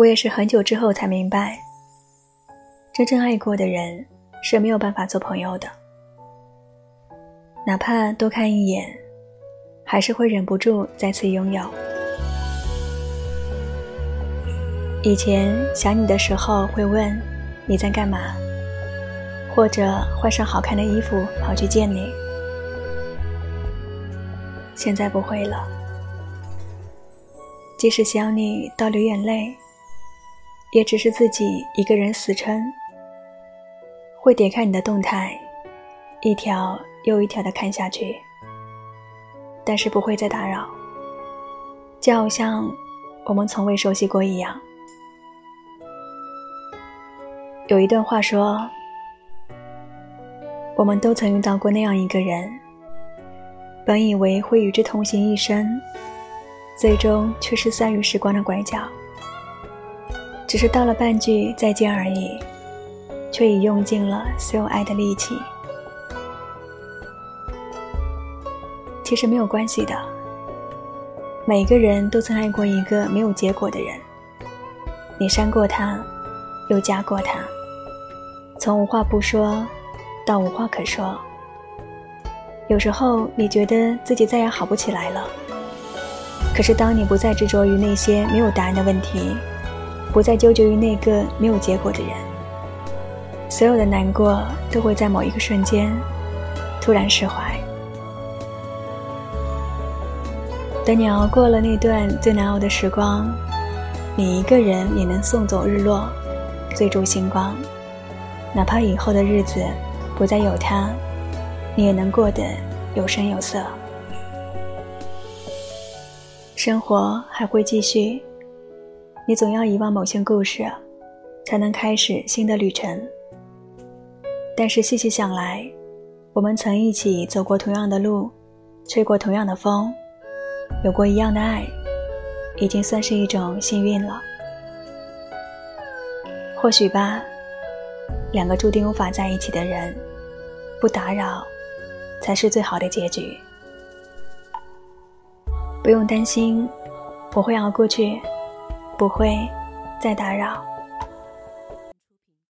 我也是很久之后才明白，真正爱过的人是没有办法做朋友的，哪怕多看一眼，还是会忍不住再次拥有。以前想你的时候会问你在干嘛，或者换上好看的衣服跑去见你，现在不会了。即使想你到流眼泪，也只是自己一个人死撑。会点开你的动态，一条又一条的看下去，但是不会再打扰，就好像我们从未熟悉过一样。有一段话说：“我们都曾遇到过那样一个人，本以为会与之同行一生，最终却是散于时光的拐角。只是道了半句再见而已，却已用尽了所有爱的力气。其实没有关系的，每个人都曾爱过一个没有结果的人，你删过他，又加过他。”从无话不说，到无话可说。有时候你觉得自己再也好不起来了，可是当你不再执着于那些没有答案的问题，不再纠结于那个没有结果的人，所有的难过都会在某一个瞬间突然释怀。等你熬过了那段最难熬的时光，你一个人也能送走日落，追逐星光。哪怕以后的日子不再有他，你也能过得有声有色。生活还会继续，你总要遗忘某些故事，才能开始新的旅程。但是细细想来，我们曾一起走过同样的路，吹过同样的风，有过一样的爱，已经算是一种幸运了。或许吧。两个注定无法在一起的人，不打扰，才是最好的结局。不用担心，我会熬过去，不会再打扰。